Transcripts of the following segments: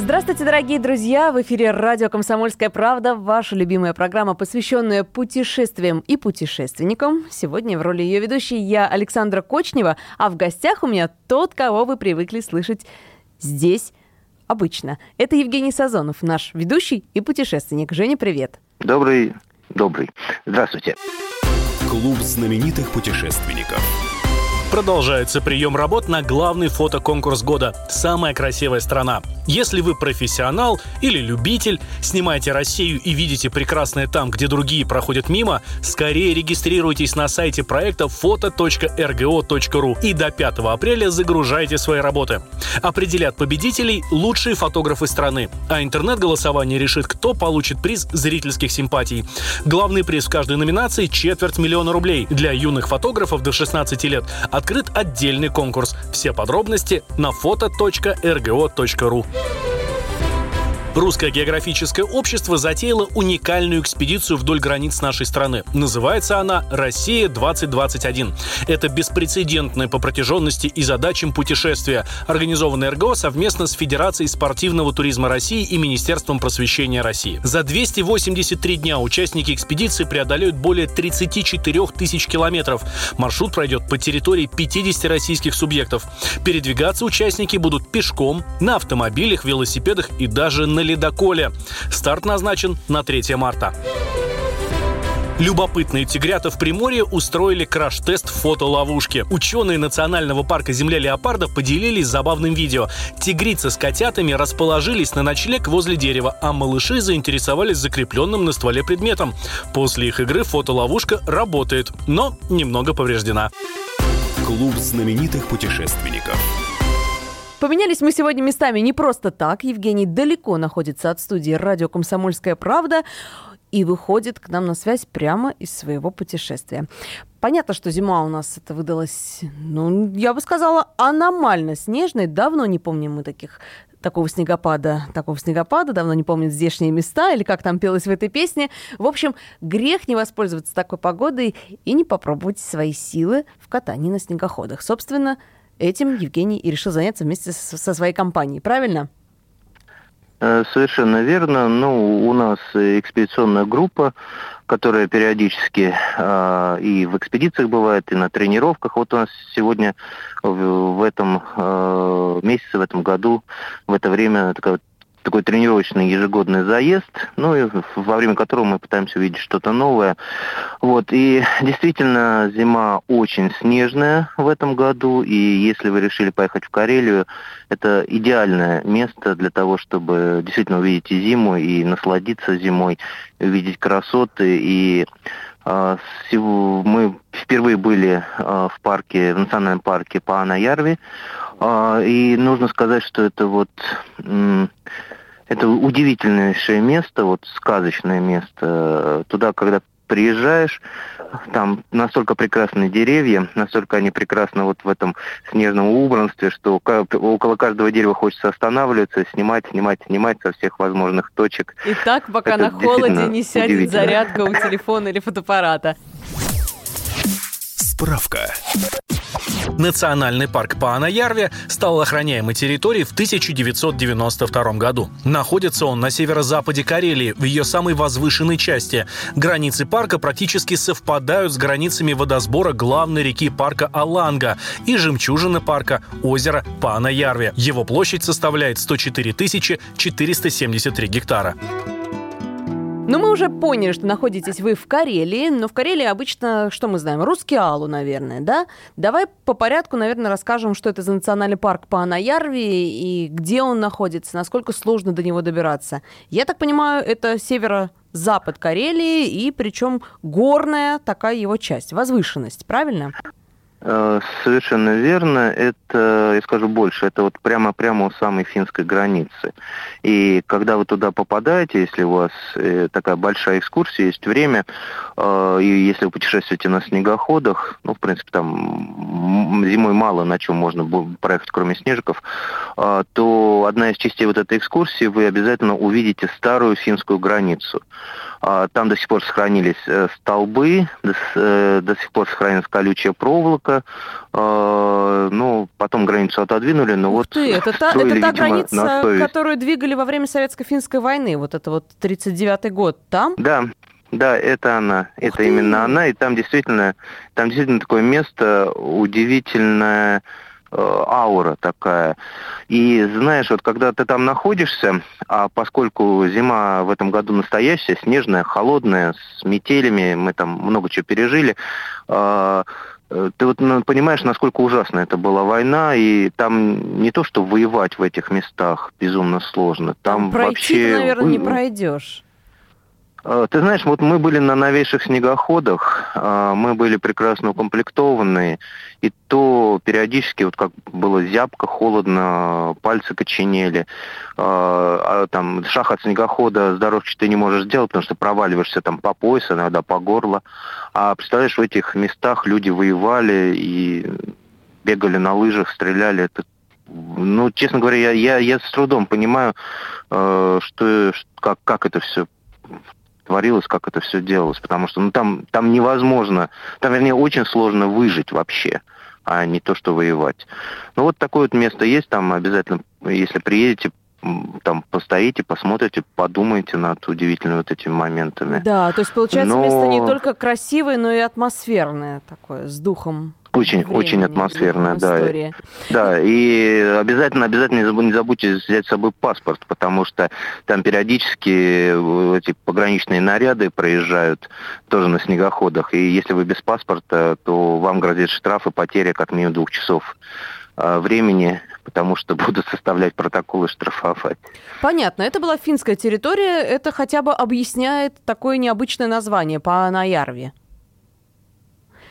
Здравствуйте, дорогие друзья! В эфире радио «Комсомольская правда», ваша любимая программа, посвященная путешествиям и путешественникам. Сегодня в роли ее ведущей я, Александра Кочнева, а в гостях у меня тот, кого вы привыкли слышать здесь обычно. Это Евгений Сазонов, наш ведущий и путешественник. Женя, привет! Добрый, добрый. Здравствуйте. Клуб знаменитых путешественников. Продолжается прием работ на главный фотоконкурс года «Самая красивая страна». Если вы профессионал или любитель, снимаете Россию и видите прекрасное там, где другие проходят мимо, скорее регистрируйтесь на сайте проекта foto.rgo.ru и до 5 апреля загружайте свои работы. Определят победителей лучшие фотографы страны, а интернет-голосование решит, кто получит приз зрительских симпатий. Главный приз в каждой номинации – четверть миллиона рублей. Для юных фотографов до 16 лет открыт отдельный конкурс. Все подробности на foto.rgo.ru. Русское географическое общество затеяло уникальную экспедицию вдоль границ нашей страны. Называется она «Россия-2021». Это беспрецедентное по протяженности и задачам путешествия, организованное РГО совместно с Федерацией спортивного туризма России и Министерством просвещения России. За 283 дня участники экспедиции преодолеют более 34 тысяч километров. Маршрут пройдет по территории 50 российских субъектов. Передвигаться участники будут пешком, на автомобилях, велосипедах и даже на ледоколе. Старт назначен на 3 марта. Любопытные тигрята в Приморье устроили краш-тест фотоловушки. Ученые Национального парка Земля Леопарда поделились забавным видео. Тигрицы с котятами расположились на ночлег возле дерева, а малыши заинтересовались закрепленным на стволе предметом. После их игры фотоловушка работает, но немного повреждена. Клуб знаменитых путешественников. Поменялись мы сегодня местами не просто так. Евгений далеко находится от студии радио «Комсомольская правда» и выходит к нам на связь прямо из своего путешествия. Понятно, что зима у нас это выдалась, ну, я бы сказала, аномально снежной. Давно не помним мы таких такого снегопада, такого снегопада, давно не помнят здешние места, или как там пелось в этой песне. В общем, грех не воспользоваться такой погодой и не попробовать свои силы в катании на снегоходах. Собственно, Этим Евгений и решил заняться вместе со своей компанией, правильно? Э, совершенно верно. Ну, у нас экспедиционная группа, которая периодически э, и в экспедициях бывает, и на тренировках. Вот у нас сегодня в, в этом э, месяце, в этом году, в это время такая такой тренировочный ежегодный заезд, ну и во время которого мы пытаемся увидеть что-то новое. Вот, и действительно зима очень снежная в этом году, и если вы решили поехать в Карелию, это идеальное место для того, чтобы действительно увидеть и зиму, и насладиться зимой, увидеть красоты, и а, мы впервые были а, в парке, в национальном парке Паана-Ярви, а, и нужно сказать, что это вот это удивительнейшее место, вот сказочное место. Туда, когда приезжаешь, там настолько прекрасные деревья, настолько они прекрасны вот в этом снежном убранстве, что около каждого дерева хочется останавливаться, снимать, снимать, снимать со всех возможных точек. И так, пока Это на холоде не сядет зарядка у телефона или фотоаппарата. Справка. Национальный парк Паана-Ярве стал охраняемой территорией в 1992 году. Находится он на северо-западе Карелии, в ее самой возвышенной части. Границы парка практически совпадают с границами водосбора главной реки парка Аланга и жемчужины парка – озеро Паана-Ярве. Его площадь составляет 104 473 гектара. Ну, мы уже поняли, что находитесь вы в Карелии, но в Карелии обычно, что мы знаем, русский алу, наверное, да? Давай по порядку, наверное, расскажем, что это за национальный парк по Анаярви и где он находится, насколько сложно до него добираться. Я так понимаю, это северо-запад Карелии, и причем горная такая его часть, возвышенность, правильно? Э, совершенно верно. Это, я скажу больше, это вот прямо-прямо у самой финской границы. И когда вы туда попадаете, если у вас э, такая большая экскурсия, есть время, э, и если вы путешествуете на снегоходах, ну, в принципе, там зимой мало на чем можно проехать, кроме снежиков, то одна из частей вот этой экскурсии вы обязательно увидите старую финскую границу. Там до сих пор сохранились столбы, до сих пор сохранилась колючая проволока, э, ну, потом границу отодвинули, но Ух вот... Ты, это та, стоили, это та видимо, граница, которую двигали во время Советско-финской войны, вот это вот 39-й год, там? Да, да, это она, Ух это ты. именно она, и там действительно, там действительно такое место удивительное, э, аура такая. И знаешь, вот когда ты там находишься, а поскольку зима в этом году настоящая, снежная, холодная, с метелями, мы там много чего пережили, э, ты вот ну, понимаешь, насколько ужасна это была война, и там не то, что воевать в этих местах безумно сложно, там, Пройти вообще... ты, наверное, не пройдешь. Э, Ты знаешь, вот мы были на новейших снегоходах, э, мы были прекрасно укомплектованные, и то периодически, вот как было зябко, холодно, пальцы коченели, э, а там шаг от снегохода с ты не можешь сделать, потому что проваливаешься там по пояс, иногда по горло. А представляешь, в этих местах люди воевали и бегали на лыжах, стреляли. Это ну, честно говоря, я, я, я с трудом понимаю, э, что, как, как это все творилось, как это все делалось, потому что ну, там, там невозможно, там, вернее, очень сложно выжить вообще, а не то, что воевать. Ну, вот такое вот место есть, там обязательно, если приедете, там постоите, посмотрите, подумайте над удивительными вот этими моментами. Да, то есть получается Но- место не только красивое, но и атмосферное такое, с духом. Очень, времени, очень духом да. истории. Да, и обязательно, обязательно не забу- не забудьте взять с собой паспорт, потому что там периодически э, эти пограничные наряды проезжают тоже на снегоходах, и если вы без паспорта, то вам грозит штраф и потеря как минимум двух часов э, времени, потому что будут составлять протоколы штрафовать. Понятно, это была финская территория, это хотя бы объясняет такое необычное название по Анаярве.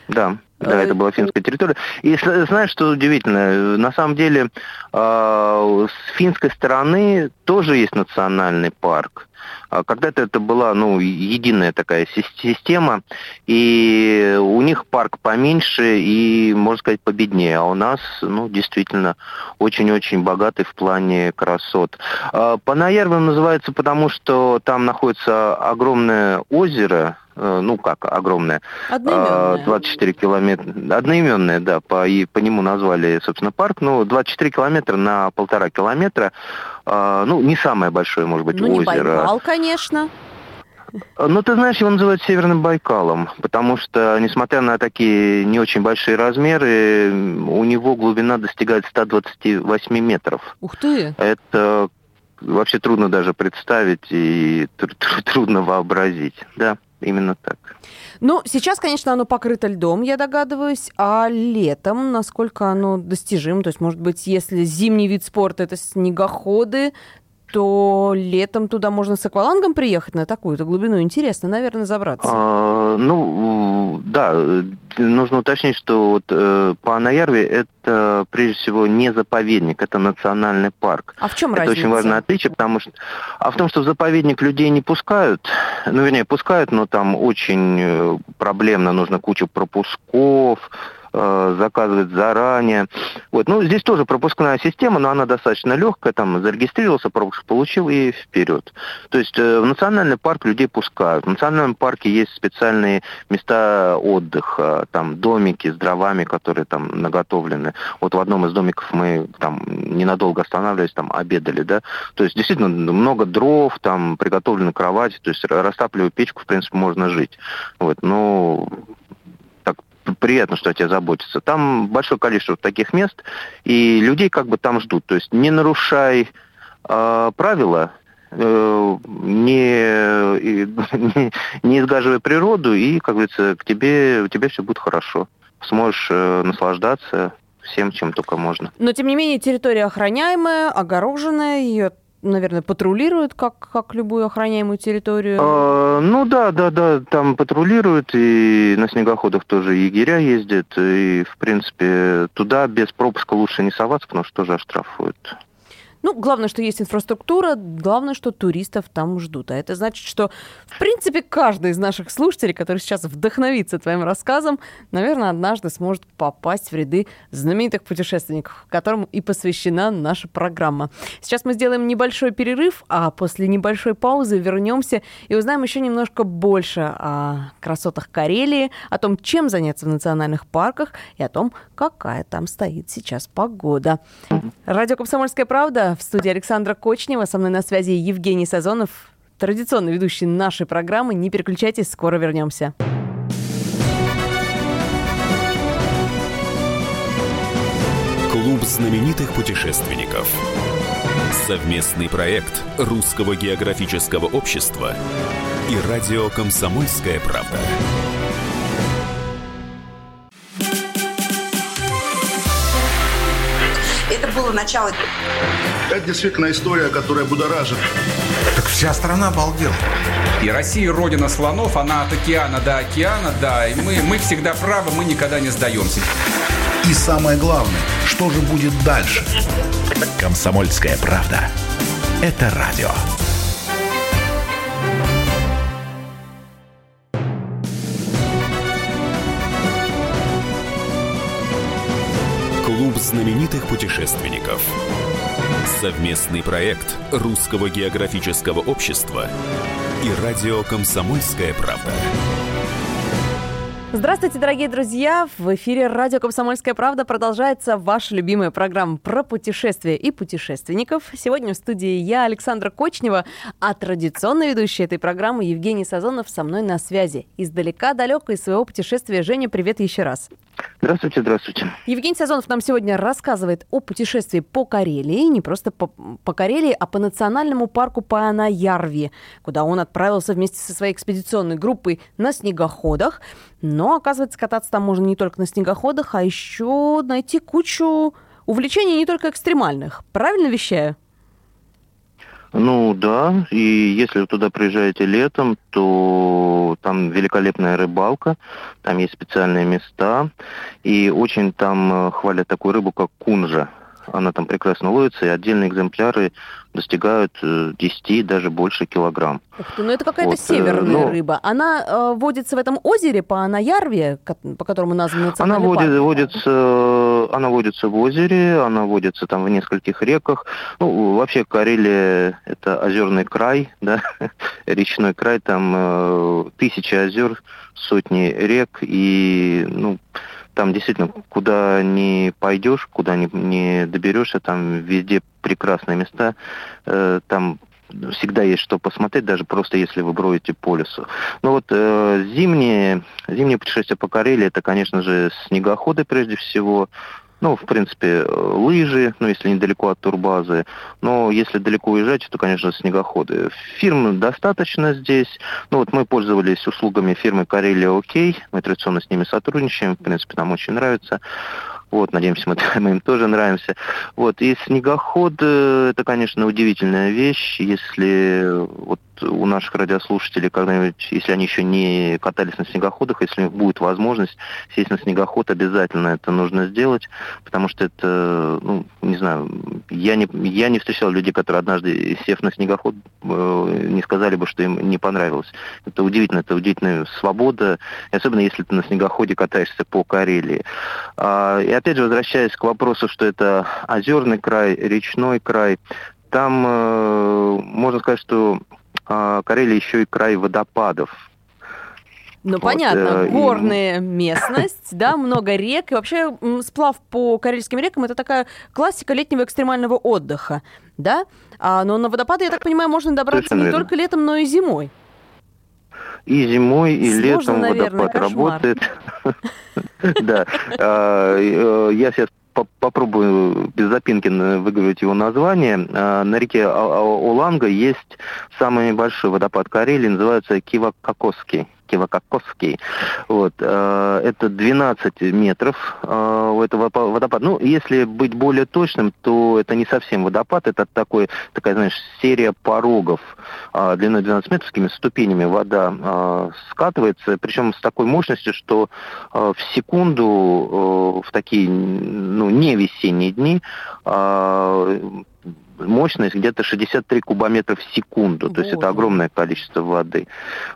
Да, да, Э, это была финская территория. И знаешь, что удивительно? Э, На самом деле, э, с финской стороны тоже есть национальный парк. А Когда-то это была ну, единая такая сис- система, и у них парк поменьше и, можно сказать, победнее, а у нас, ну, действительно, очень-очень богатый в плане красот. А, Панаярве называется потому, что там находится огромное озеро, э, ну как огромное, а, Одноименное. 24 километра, одноименное, да, по, и по нему назвали, собственно, парк, ну, 24 километра на полтора километра, а, ну, не самое большое, может быть, Ну, не озеро. Байкал, конечно. Ну, ты знаешь, его называют Северным Байкалом, потому что, несмотря на такие не очень большие размеры, у него глубина достигает 128 метров. Ух ты. Это вообще трудно даже представить и тр- тр- трудно вообразить. Да, именно так. Ну, сейчас, конечно, оно покрыто льдом, я догадываюсь, а летом, насколько оно достижимо? То есть, может быть, если зимний вид спорта это снегоходы, то летом туда можно с аквалангом приехать на такую-то глубину. Интересно, наверное, забраться. А, ну, да, нужно уточнить, что вот э, по Анаярве это прежде всего не заповедник, это национальный парк. А в чем это разница? очень важное отличие, потому что... А в том, что в заповедник людей не пускают, ну, вернее, пускают, но там очень э, проблемно, нужно кучу пропусков, э, заказывать заранее. Вот. Ну, здесь тоже пропускная система, но она достаточно легкая, там зарегистрировался, пропуск получил и вперед. То есть э, в национальный парк людей пускают. В национальном парке есть специальные места отдыха, там домики с дровами, которые там наготовлены. Вот в одном из домиков мы там ненадолго останавливались, там обедали, да. То есть действительно много дров, там приготовлены кровати, то есть растапливая печку, в принципе, можно жить. Вот, но приятно, что о тебе заботятся. Там большое количество таких мест, и людей как бы там ждут. То есть не нарушай э, правила, э, не, не, не изгаживай природу, и, как говорится, к тебе, у тебя все будет хорошо. Сможешь э, наслаждаться всем, чем только можно. Но, тем не менее, территория охраняемая, огороженная, ее наверное, патрулируют, как, как любую охраняемую территорию? А, ну да, да, да, там патрулируют, и на снегоходах тоже егеря ездят, и, в принципе, туда без пропуска лучше не соваться, потому что тоже оштрафуют. Ну, главное, что есть инфраструктура, главное, что туристов там ждут. А это значит, что, в принципе, каждый из наших слушателей, который сейчас вдохновится твоим рассказом, наверное, однажды сможет попасть в ряды знаменитых путешественников, которым и посвящена наша программа. Сейчас мы сделаем небольшой перерыв, а после небольшой паузы вернемся и узнаем еще немножко больше о красотах Карелии, о том, чем заняться в национальных парках и о том, какая там стоит сейчас погода. Радио «Комсомольская правда» в студии Александра Кочнева. Со мной на связи Евгений Сазонов, традиционно ведущий нашей программы. Не переключайтесь, скоро вернемся. Клуб знаменитых путешественников. Совместный проект Русского географического общества и радио «Комсомольская правда». Начало. Это действительно история, которая будоражит. Так вся страна обалдела. И Россия родина слонов, она от океана до океана, да. И мы, мы всегда правы, мы никогда не сдаемся. И самое главное, что же будет дальше? Комсомольская правда. Это радио. Клуб знаменитых путешественников. Совместный проект Русского географического общества и радио «Комсомольская правда». Здравствуйте, дорогие друзья! В эфире радио «Комсомольская правда» продолжается ваша любимая программа про путешествия и путешественников. Сегодня в студии я, Александра Кочнева, а традиционно ведущая этой программы Евгений Сазонов со мной на связи. Издалека, далеко из своего путешествия. Женя, привет еще раз. Здравствуйте, здравствуйте. Евгений Сазонов нам сегодня рассказывает о путешествии по Карелии, не просто по, по Карелии, а по национальному парку Панаярви, куда он отправился вместе со своей экспедиционной группой на снегоходах. Но, оказывается, кататься там можно не только на снегоходах, а еще найти кучу увлечений не только экстремальных. Правильно вещаю? Ну да, и если вы туда приезжаете летом, то там великолепная рыбалка, там есть специальные места, и очень там э, хвалят такую рыбу, как кунжа. Она там прекрасно ловится, и отдельные экземпляры достигают 10, э, даже больше килограмм. Ух ты, ну это какая-то вот, северная но... рыба. Она э, водится в этом озере по Анаярве, по которому назван национальный она водит, парк? водится, она водится в озере, она водится там в нескольких реках. Ну, вообще Карелия – это озерный край, да, речной край, там э, тысячи озер, сотни рек, и, ну, там действительно, куда не пойдешь, куда не, не доберешься, там везде прекрасные места, э, там всегда есть что посмотреть, даже просто если вы бродите по лесу. Но вот э, зимние, зимние путешествия по Карелии, это, конечно же, снегоходы прежде всего, ну, в принципе, лыжи, ну, если недалеко от турбазы. Но если далеко уезжать, то, конечно, снегоходы. Фирм достаточно здесь. Ну, вот мы пользовались услугами фирмы Карелия Окей. Мы традиционно с ними сотрудничаем. В принципе, нам очень нравится. Вот, надеемся, мы, мы им тоже нравимся. Вот, и снегоход, э, это, конечно, удивительная вещь. Если вот у наших радиослушателей когда-нибудь, если они еще не катались на снегоходах, если у них будет возможность сесть на снегоход, обязательно это нужно сделать, потому что это, ну, не знаю, я не, я не встречал людей, которые однажды, сев на снегоход, э, не сказали бы, что им не понравилось. Это удивительно, это удивительная свобода, особенно если ты на снегоходе катаешься по Карелии. А, и опять же, возвращаясь к вопросу, что это озерный край, речной край, там э, можно сказать, что Карелия еще и край водопадов. Ну, вот, понятно, э, горная и... местность, да, много рек. И вообще сплав по карельским рекам – это такая классика летнего экстремального отдыха, да? А, но на водопады, я так понимаю, можно добраться Совершенно не верно. только летом, но и зимой. И зимой, и Сложно, летом наверное, водопад кошмар. работает. Да. А, э, я сейчас попробую без запинки выговорить его название. А, на реке Оланга есть самый большой водопад Карелии, называется Кивакокосский. Кивакоковский. Вот. Э, это 12 метров э, у этого водопада. Ну, если быть более точным, то это не совсем водопад, это такой, такая, знаешь, серия порогов э, длиной 12 метров, с такими ступенями вода скатывается, причем с такой мощностью, что в секунду в такие ну, не весенние дни мощность где-то 63 кубометра в секунду, то есть это огромное количество воды.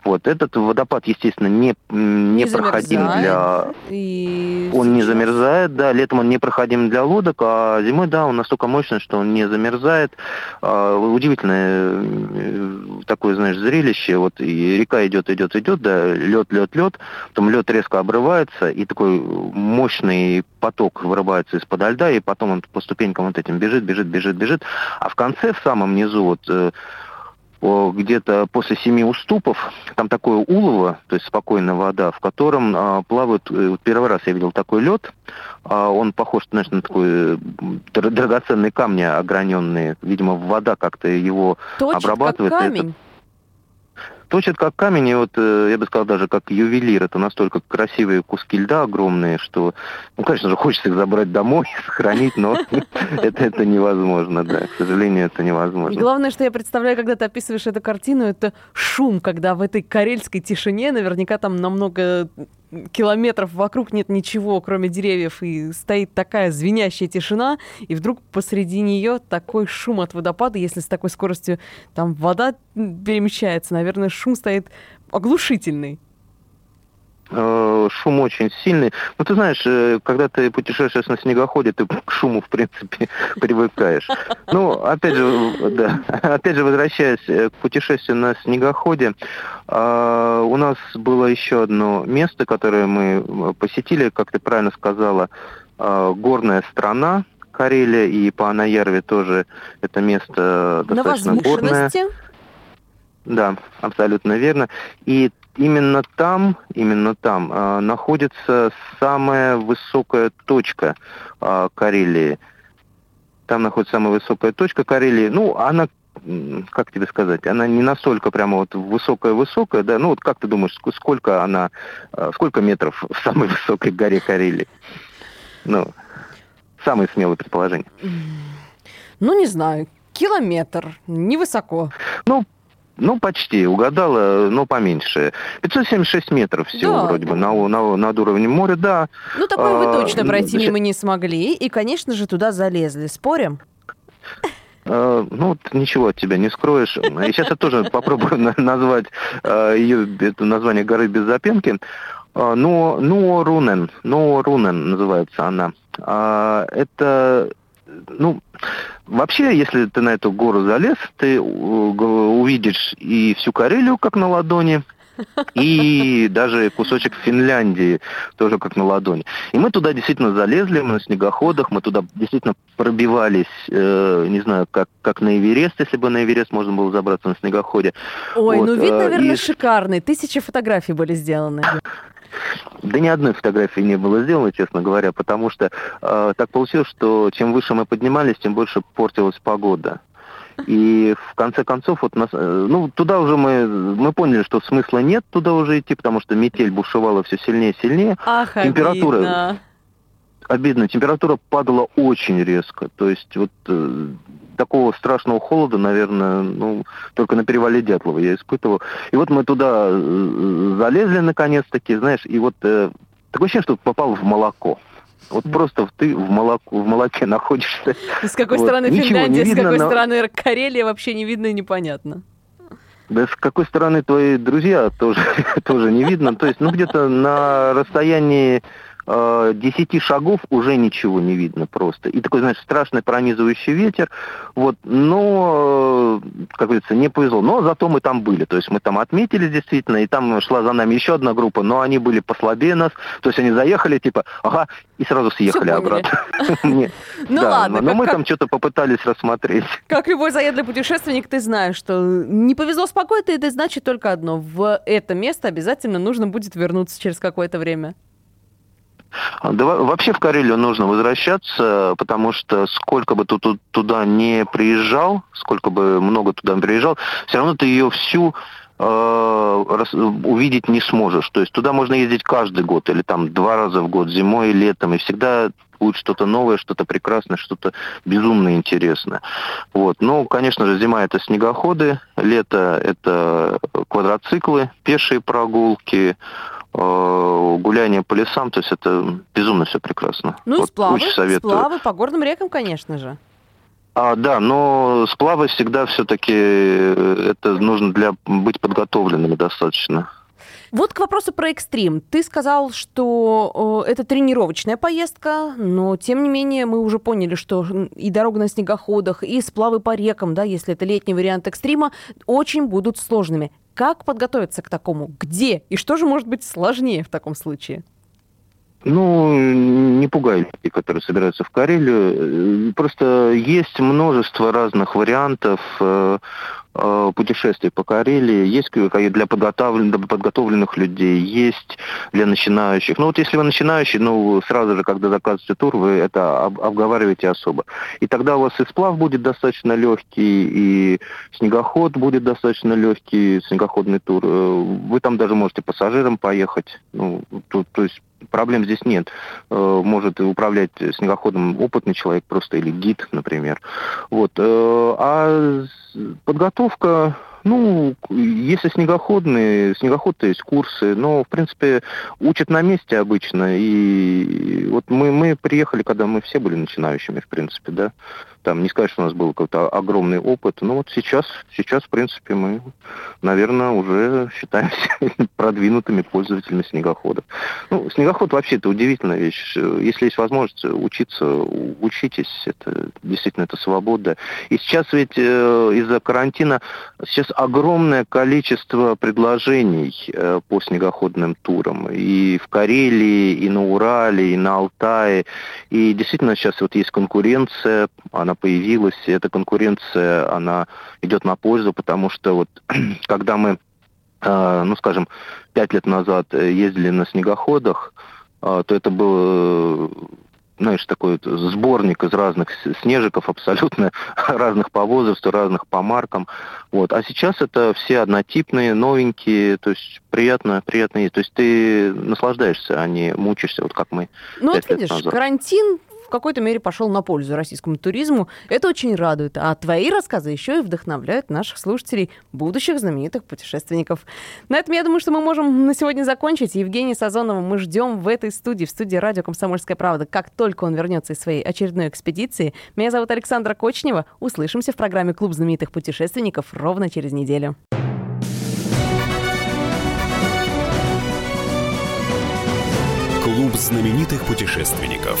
Вот этот водопад, естественно, не, не, не проходим для... И... Он не замерзает, да, летом он не проходим для лодок, а зимой, да, он настолько мощный, что он не замерзает. А, удивительное э, такое, знаешь, зрелище, вот и река идет, идет, идет, да, лед, лед, лед, потом лед резко обрывается, и такой мощный поток вырывается из-под льда, и потом он по ступенькам вот этим бежит, бежит, бежит, бежит, а в конце, в самом низу, вот э, где-то после семи уступов, там такое улово, то есть спокойная вода, в котором а, плавают, э, вот первый раз я видел такой лед, а, он похож, знаешь, на такой э, драгоценные камни ограненные, видимо, вода как-то его Точит обрабатывает. Как камень. Это, точит как камень, и вот э, я бы сказал даже как ювелир. Это настолько красивые куски льда огромные, что, ну, конечно же, хочется их забрать домой, сохранить, но это, это невозможно, да. К сожалению, это невозможно. Главное, что я представляю, когда ты описываешь эту картину, это шум, когда в этой карельской тишине наверняка там намного километров вокруг нет ничего, кроме деревьев, и стоит такая звенящая тишина, и вдруг посреди нее такой шум от водопада, если с такой скоростью там вода перемещается, наверное, шум стоит оглушительный. Э, шум очень сильный. Ну, ты знаешь, э, когда ты путешествуешь на снегоходе, ты к шуму, в принципе, привыкаешь. Ну, опять же, да, опять же, возвращаясь э, к путешествию на снегоходе, у нас было еще одно место, которое мы посетили, как ты правильно сказала, горная страна, Карелия и по Анаярве тоже это место достаточно горное. Да, абсолютно верно. И именно там, именно там э, находится самая высокая точка э, Карелии. Там находится самая высокая точка Карелии. Ну, она как тебе сказать, она не настолько прямо вот высокая-высокая, да, ну вот как ты думаешь, сколько она, сколько метров в самой высокой горе Карелии? Ну, самое смелое предположение. Ну, не знаю, километр, невысоко. Ну, ну, почти, угадала, но поменьше. 576 метров всего да. вроде бы на, на, над уровнем моря, да. Ну, такое а, вы точно пройти мимо не смогли, и, конечно же, туда залезли. Спорим? Uh, ну, ничего от тебя не скроешь. И сейчас я тоже попробую назвать uh, ее, это название горы без запинки. Uh, но, но Рунен, но Рунен называется она. Это ну, вообще, если ты на эту гору залез, ты увидишь и всю Карелию как на ладони, и даже кусочек Финляндии тоже как на ладони. И мы туда действительно залезли, мы на снегоходах, мы туда действительно пробивались, э, не знаю, как, как на Эверест, если бы на Эверест можно было забраться на снегоходе. Ой, вот, ну вид, э, наверное, и... шикарный. Тысячи фотографий были сделаны. Да ни одной фотографии не было сделано, честно говоря, потому что э, так получилось, что чем выше мы поднимались, тем больше портилась погода. И в конце концов, вот нас, э, ну, туда уже мы, мы поняли, что смысла нет туда уже идти, потому что метель бушевала все сильнее и сильнее. Ах, Температура, обидно. Обидно. Температура падала очень резко. То есть вот э, такого страшного холода, наверное, ну, только на перевале Дятлова я испытывал. И вот мы туда э, залезли наконец-таки, знаешь, и вот э, такое ощущение, что попал в молоко. Вот просто ты в, молоко, в молоке находишься. С какой вот. стороны Ничего Финляндия, видно, с какой но... стороны Карелия, вообще не видно и непонятно. Да с какой стороны твои друзья тоже, тоже не видно. То есть, ну, где-то на расстоянии э, 10 шагов уже ничего не видно просто. И такой, знаешь, страшный пронизывающий ветер. Вот, но, э, как говорится, не повезло. Но зато мы там были. То есть мы там отметились действительно, и там шла за нами еще одна группа, но они были послабее нас. То есть они заехали, типа, ага, и сразу съехали обратно. Ну ладно. Но мы там что-то попытались рассмотреть. Как любой заедлый путешественник, ты знаешь, что не повезло спокойно, это значит только одно. В это место обязательно нужно будет вернуться через какое-то время. Да, вообще в Карелию нужно возвращаться, потому что сколько бы ты туда не приезжал, сколько бы много туда приезжал, все равно ты ее всю увидеть не сможешь. То есть туда можно ездить каждый год или там два раза в год, зимой и летом, и всегда будет что-то новое, что-то прекрасное, что-то безумно интересное. Вот. Ну, конечно же, зима это снегоходы, лето это квадроциклы, пешие прогулки, э, гуляние по лесам, то есть это безумно все прекрасно. Ну вот, и сплавы, сплавы по горным рекам, конечно же. А, да, но сплавы всегда все-таки э, это нужно для быть подготовленными достаточно. Вот к вопросу про экстрим. Ты сказал, что это тренировочная поездка, но тем не менее мы уже поняли, что и дорога на снегоходах, и сплавы по рекам, да, если это летний вариант экстрима, очень будут сложными. Как подготовиться к такому? Где? И что же может быть сложнее в таком случае? Ну, не пугай людей, которые собираются в Карелию. Просто есть множество разных вариантов э, э, путешествий по Карелии. Есть для подготовленных, подготовленных людей, есть для начинающих. Ну вот если вы начинающий, ну сразу же, когда заказываете тур, вы это обговариваете особо. И тогда у вас и сплав будет достаточно легкий, и снегоход будет достаточно легкий, снегоходный тур. Э, вы там даже можете пассажиром поехать. Ну, то, то есть проблем здесь нет. Э, может управлять снегоходом опытный человек просто или гид, например. Вот. Э, а подготовка ну, если снегоходные, снегоход, то есть курсы, но, в принципе, учат на месте обычно. И вот мы, мы приехали, когда мы все были начинающими, в принципе, да. Там не сказать, что у нас был какой-то огромный опыт, но вот сейчас, сейчас, в принципе, мы, наверное, уже считаемся продвинутыми пользователями снегоходов. Ну, снегоход вообще это удивительная вещь. Если есть возможность учиться, учитесь. Это действительно это свобода. И сейчас ведь э, из-за карантина сейчас огромное количество предложений э, по снегоходным турам. И в Карелии, и на Урале, и на Алтае. И действительно сейчас вот есть конкуренция, она появилась, и эта конкуренция, она идет на пользу, потому что вот когда мы, э, ну скажем, пять лет назад ездили на снегоходах, э, то это было знаешь, такой вот сборник из разных снежиков, абсолютно разных по возрасту, разных по маркам. Вот. А сейчас это все однотипные, новенькие, то есть приятно, приятно есть. То есть ты наслаждаешься, а не мучишься, вот как мы. Ну вот видишь, назад. карантин какой-то мере пошел на пользу российскому туризму. Это очень радует. А твои рассказы еще и вдохновляют наших слушателей, будущих знаменитых путешественников. На этом, я думаю, что мы можем на сегодня закончить. Евгения Сазонова мы ждем в этой студии, в студии радио «Комсомольская правда», как только он вернется из своей очередной экспедиции. Меня зовут Александра Кочнева. Услышимся в программе «Клуб знаменитых путешественников» ровно через неделю. Клуб знаменитых путешественников.